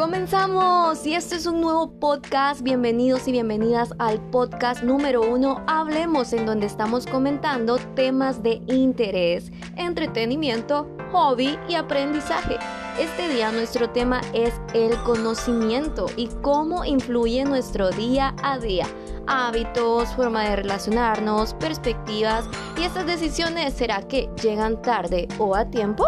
Comenzamos y este es un nuevo podcast. Bienvenidos y bienvenidas al podcast número uno Hablemos, en donde estamos comentando temas de interés, entretenimiento, hobby y aprendizaje. Este día nuestro tema es el conocimiento y cómo influye nuestro día a día. Hábitos, forma de relacionarnos, perspectivas y estas decisiones, ¿será que llegan tarde o a tiempo?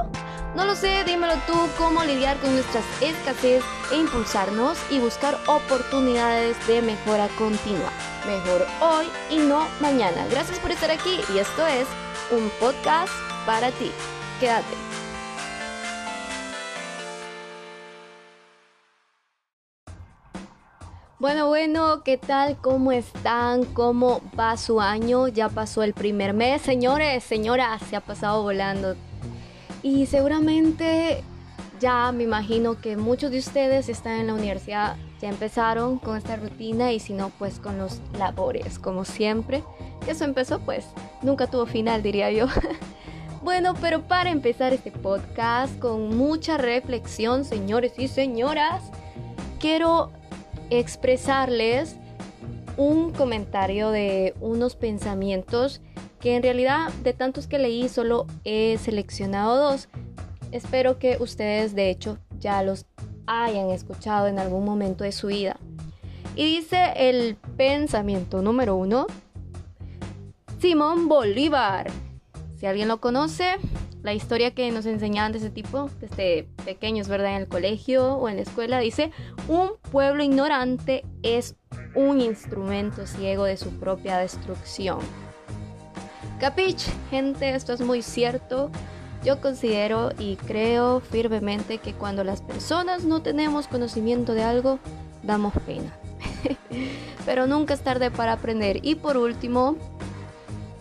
No lo sé, dímelo tú, cómo lidiar con nuestras escasez e impulsarnos y buscar oportunidades de mejora continua. Mejor hoy y no mañana. Gracias por estar aquí y esto es un podcast para ti. Quédate. Bueno, bueno, ¿qué tal? ¿Cómo están? ¿Cómo va su año? Ya pasó el primer mes, señores, señoras, se ha pasado volando y seguramente ya me imagino que muchos de ustedes están en la universidad, ya empezaron con esta rutina y si no, pues con los labores, como siempre. Eso empezó, pues nunca tuvo final, diría yo. bueno, pero para empezar este podcast con mucha reflexión, señores y señoras, quiero expresarles un comentario de unos pensamientos que en realidad de tantos que leí solo he seleccionado dos. Espero que ustedes de hecho ya los hayan escuchado en algún momento de su vida. Y dice el pensamiento número uno, Simón Bolívar. Si alguien lo conoce, la historia que nos enseñaban de ese tipo, desde pequeños, ¿verdad? En el colegio o en la escuela, dice, un pueblo ignorante es un instrumento ciego de su propia destrucción. Capich, gente, esto es muy cierto. Yo considero y creo firmemente que cuando las personas no tenemos conocimiento de algo, damos pena. Pero nunca es tarde para aprender. Y por último,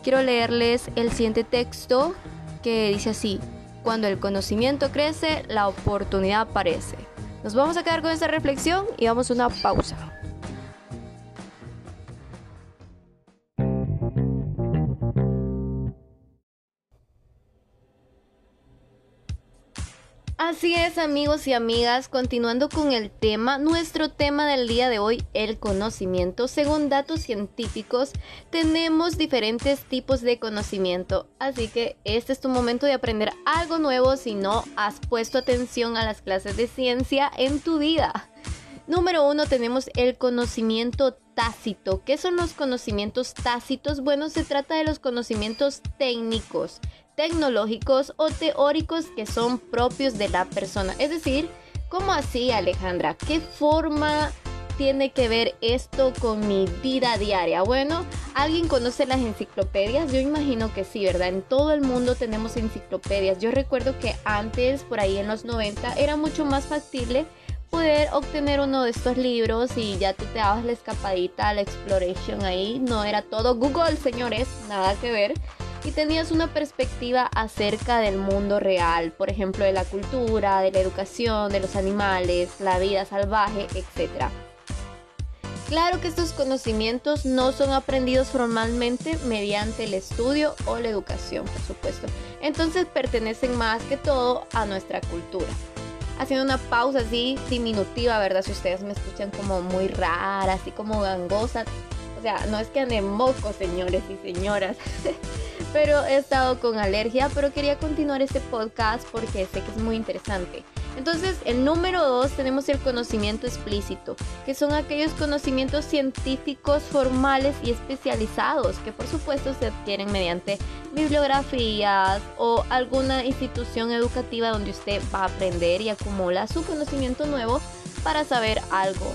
quiero leerles el siguiente texto que dice así, cuando el conocimiento crece, la oportunidad aparece. Nos vamos a quedar con esta reflexión y vamos a una pausa. Así es amigos y amigas, continuando con el tema, nuestro tema del día de hoy, el conocimiento. Según datos científicos, tenemos diferentes tipos de conocimiento, así que este es tu momento de aprender algo nuevo si no has puesto atención a las clases de ciencia en tu vida. Número uno tenemos el conocimiento tácito. ¿Qué son los conocimientos tácitos? Bueno, se trata de los conocimientos técnicos tecnológicos o teóricos que son propios de la persona. Es decir, ¿cómo así Alejandra? ¿Qué forma tiene que ver esto con mi vida diaria? Bueno, ¿alguien conoce las enciclopedias? Yo imagino que sí, ¿verdad? En todo el mundo tenemos enciclopedias. Yo recuerdo que antes, por ahí en los 90, era mucho más factible poder obtener uno de estos libros y ya tú te dabas la escapadita, la exploration ahí. No era todo Google, señores, nada que ver y tenías una perspectiva acerca del mundo real, por ejemplo, de la cultura, de la educación, de los animales, la vida salvaje, etc. Claro que estos conocimientos no son aprendidos formalmente mediante el estudio o la educación, por supuesto. Entonces pertenecen más que todo a nuestra cultura. Haciendo una pausa así diminutiva, ¿verdad? Si ustedes me escuchan como muy rara, así como gangosa. O sea, no es que ande moco, señores y señoras. pero he estado con alergia, pero quería continuar este podcast porque sé que es muy interesante. Entonces, el número dos tenemos el conocimiento explícito, que son aquellos conocimientos científicos formales y especializados, que por supuesto se adquieren mediante bibliografías o alguna institución educativa donde usted va a aprender y acumula su conocimiento nuevo para saber algo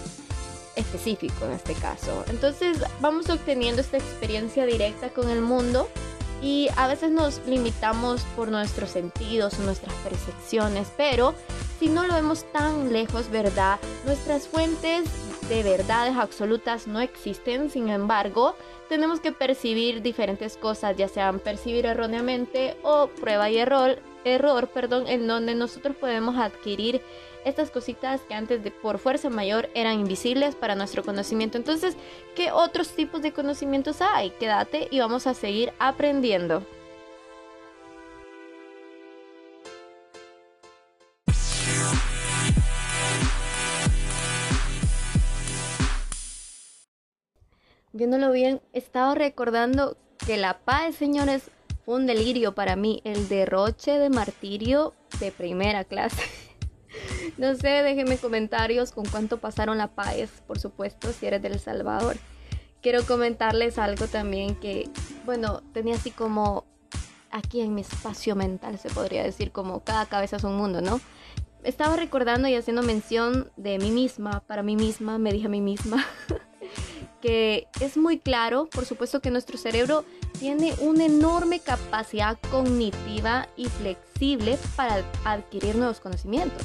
específico en este caso. Entonces, vamos obteniendo esta experiencia directa con el mundo y a veces nos limitamos por nuestros sentidos, nuestras percepciones, pero si no lo vemos tan lejos, ¿verdad? Nuestras fuentes de verdades absolutas no existen, sin embargo, tenemos que percibir diferentes cosas, ya sean percibir erróneamente o prueba y error, error, perdón, en donde nosotros podemos adquirir estas cositas que antes de por fuerza mayor eran invisibles para nuestro conocimiento. Entonces, ¿qué otros tipos de conocimientos hay? Quédate y vamos a seguir aprendiendo. Viéndolo bien, estaba recordando que la paz, señores, un delirio para mí, el derroche de martirio de primera clase. no sé, déjenme comentarios con cuánto pasaron la paz, por supuesto, si eres del Salvador. Quiero comentarles algo también que, bueno, tenía así como aquí en mi espacio mental, se podría decir, como cada cabeza es un mundo, ¿no? Estaba recordando y haciendo mención de mí misma, para mí misma, me dije a mí misma, que es muy claro, por supuesto que nuestro cerebro tiene una enorme capacidad cognitiva y flexible para adquirir nuevos conocimientos.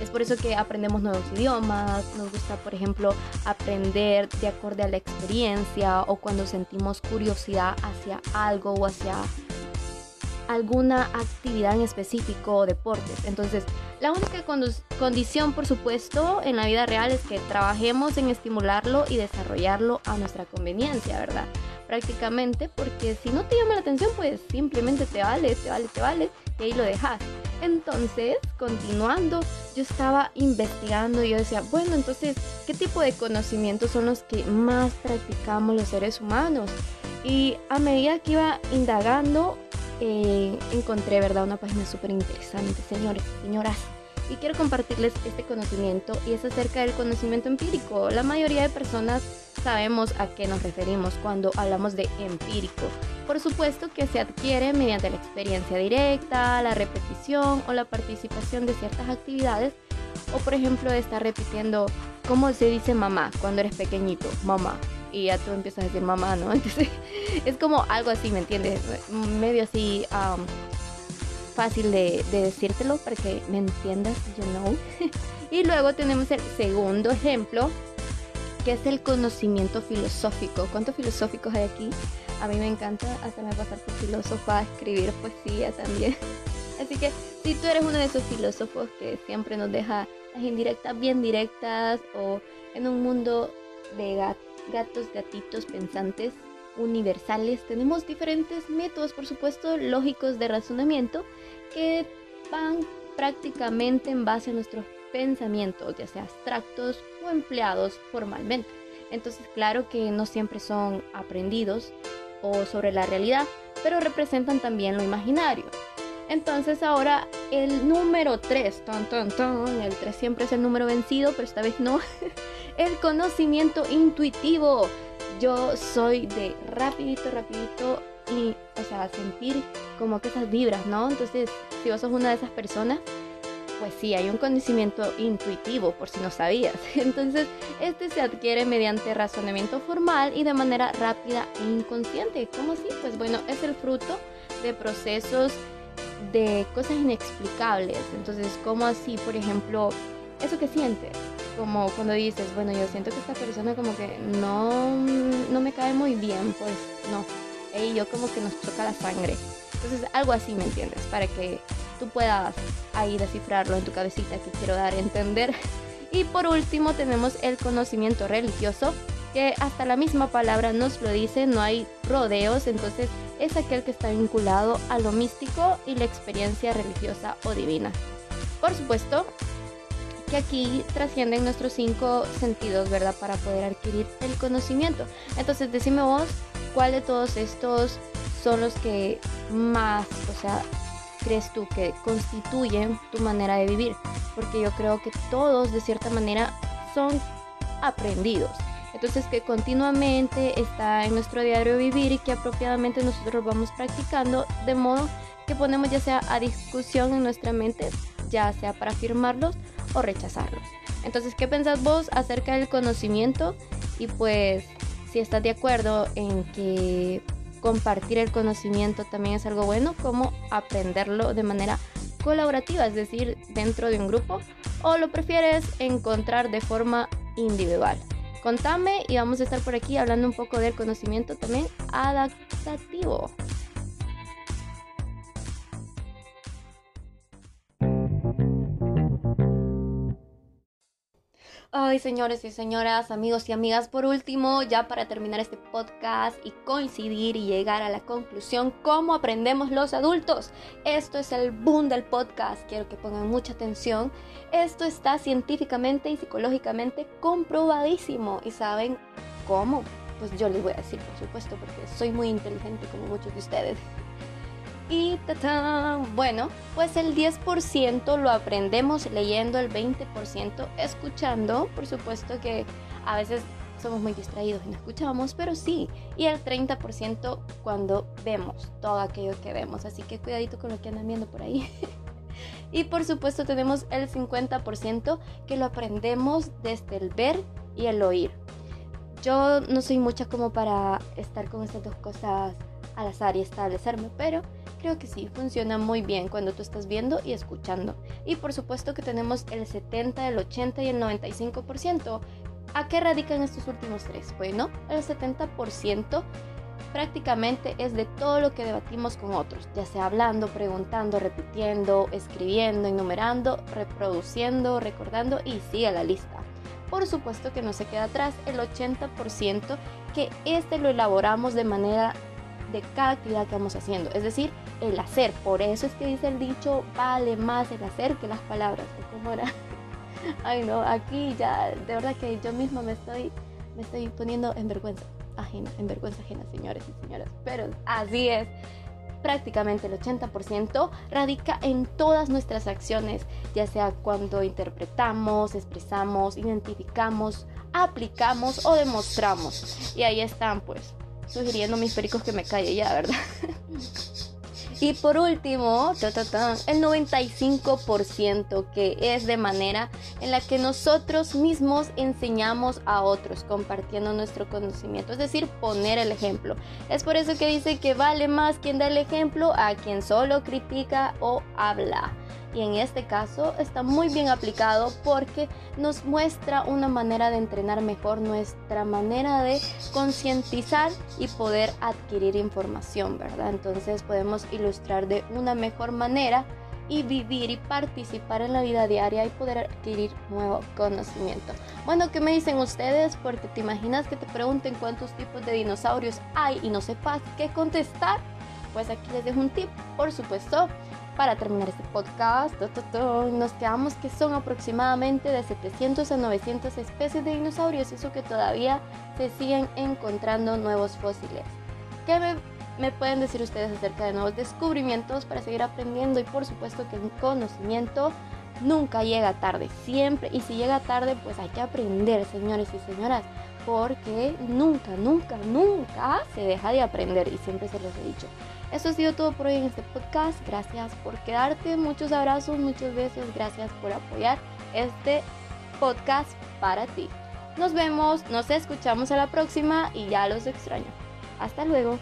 Es por eso que aprendemos nuevos idiomas, nos gusta, por ejemplo, aprender de acuerdo a la experiencia o cuando sentimos curiosidad hacia algo o hacia alguna actividad en específico o deportes. Entonces, la única condición, por supuesto, en la vida real es que trabajemos en estimularlo y desarrollarlo a nuestra conveniencia, ¿verdad? Prácticamente, porque si no te llama la atención, pues simplemente te vale, te vale, te vale, y ahí lo dejas. Entonces, continuando, yo estaba investigando y yo decía, bueno, entonces, ¿qué tipo de conocimientos son los que más practicamos los seres humanos? Y a medida que iba indagando, eh, encontré, ¿verdad? Una página súper interesante, señores, señoras. Y quiero compartirles este conocimiento y es acerca del conocimiento empírico. La mayoría de personas sabemos a qué nos referimos cuando hablamos de empírico. Por supuesto que se adquiere mediante la experiencia directa, la repetición o la participación de ciertas actividades. O por ejemplo, estar repitiendo cómo se dice mamá cuando eres pequeñito, mamá y ya tú empiezas a decir mamá, ¿no? Entonces es como algo así, ¿me entiendes? Medio así fácil de, decírtelo para que me entiendas, you know. y luego tenemos el segundo ejemplo, que es el conocimiento filosófico. ¿Cuántos filosóficos hay aquí? A mí me encanta hacerme pasar por filósofa, escribir poesía también. Así que si tú eres uno de esos filósofos que siempre nos deja las indirectas bien directas o en un mundo de gatos gatos, gatitos pensantes universales, tenemos diferentes métodos, por supuesto, lógicos de razonamiento que van prácticamente en base a nuestros pensamientos, ya sea abstractos o empleados formalmente. Entonces, claro que no siempre son aprendidos o sobre la realidad, pero representan también lo imaginario. Entonces ahora el número 3, el 3 siempre es el número vencido, pero esta vez no, el conocimiento intuitivo. Yo soy de rapidito, rapidito y, o sea, sentir como que esas vibras, ¿no? Entonces, si vos sos una de esas personas, pues sí, hay un conocimiento intuitivo, por si no sabías. Entonces, este se adquiere mediante razonamiento formal y de manera rápida e inconsciente. ¿Cómo así? Pues bueno, es el fruto de procesos de cosas inexplicables. Entonces, ¿cómo así, por ejemplo, eso que sientes? Como cuando dices, bueno, yo siento que esta persona como que no, no me cae muy bien, pues no. Y yo como que nos choca la sangre. Entonces, algo así, ¿me entiendes? Para que tú puedas ahí descifrarlo en tu cabecita que quiero dar a entender. Y por último tenemos el conocimiento religioso, que hasta la misma palabra nos lo dice, no hay rodeos, entonces es aquel que está vinculado a lo místico y la experiencia religiosa o divina. Por supuesto que aquí trascienden nuestros cinco sentidos, ¿verdad? Para poder adquirir el conocimiento. Entonces, decime vos, ¿cuál de todos estos son los que más, o sea, crees tú que constituyen tu manera de vivir? Porque yo creo que todos, de cierta manera, son aprendidos. Entonces que continuamente está en nuestro diario vivir y que apropiadamente nosotros vamos practicando de modo que ponemos ya sea a discusión en nuestra mente, ya sea para afirmarlos o rechazarlos. Entonces, ¿qué pensás vos acerca del conocimiento? Y pues, si estás de acuerdo en que compartir el conocimiento también es algo bueno, como aprenderlo de manera colaborativa, es decir, dentro de un grupo, o lo prefieres encontrar de forma individual. Contame y vamos a estar por aquí hablando un poco del conocimiento también adaptativo. Ay, señores y señoras, amigos y amigas, por último, ya para terminar este podcast y coincidir y llegar a la conclusión, ¿cómo aprendemos los adultos? Esto es el boom del podcast, quiero que pongan mucha atención. Esto está científicamente y psicológicamente comprobadísimo. ¿Y saben cómo? pues yo les voy a decir, por supuesto, porque soy muy inteligente como muchos de ustedes. Y bueno, pues el 10% lo aprendemos leyendo, el 20% escuchando. Por supuesto que a veces somos muy distraídos y no escuchamos, pero sí. Y el 30% cuando vemos todo aquello que vemos. Así que cuidadito con lo que andan viendo por ahí. y por supuesto tenemos el 50% que lo aprendemos desde el ver y el oír. Yo no soy mucha como para estar con estas dos cosas al azar y establecerme, pero creo que sí, funciona muy bien cuando tú estás viendo y escuchando. Y por supuesto que tenemos el 70, el 80 y el 95%. ¿A qué radican estos últimos tres? Bueno, el 70% prácticamente es de todo lo que debatimos con otros, ya sea hablando, preguntando, repitiendo, escribiendo, enumerando, reproduciendo, recordando y sigue la lista. Por supuesto que no se queda atrás el 80% que este lo elaboramos de manera de cada actividad que vamos haciendo, es decir, el hacer. Por eso es que dice el dicho, vale más el hacer que las palabras. ¿Cómo era? Ay, no, aquí ya, de verdad que yo misma me estoy, me estoy poniendo en vergüenza ajena, en vergüenza ajena, señores y señoras. Pero así es. Prácticamente el 80% radica en todas nuestras acciones, ya sea cuando interpretamos, expresamos, identificamos, aplicamos o demostramos. Y ahí están, pues, sugiriendo mis pericos que me calle ya, ¿verdad? Y por último, el 95% que es de manera en la que nosotros mismos enseñamos a otros compartiendo nuestro conocimiento, es decir, poner el ejemplo. Es por eso que dice que vale más quien da el ejemplo a quien solo critica o habla y en este caso está muy bien aplicado porque nos muestra una manera de entrenar mejor nuestra manera de concientizar y poder adquirir información, ¿verdad? Entonces podemos ilustrar de una mejor manera y vivir y participar en la vida diaria y poder adquirir nuevo conocimiento. Bueno, ¿qué me dicen ustedes? Porque te imaginas que te pregunten cuántos tipos de dinosaurios hay y no sepas qué contestar. Pues aquí les dejo un tip, por supuesto para terminar este podcast, nos quedamos que son aproximadamente de 700 a 900 especies de dinosaurios, eso que todavía se siguen encontrando nuevos fósiles. ¿Qué me, pueden decir ustedes acerca de nuevos descubrimientos para seguir aprendiendo? Y por supuesto que el conocimiento nunca llega tarde, siempre. Y si llega tarde, pues hay que aprender, señores y señoras, porque nunca, nunca, nunca se deja de aprender y siempre se los he dicho. Eso ha sido todo por hoy en este podcast. Gracias por quedarte. Muchos abrazos, muchos besos. Gracias por apoyar este podcast para ti. Nos vemos, nos escuchamos a la próxima y ya los extraño. Hasta luego.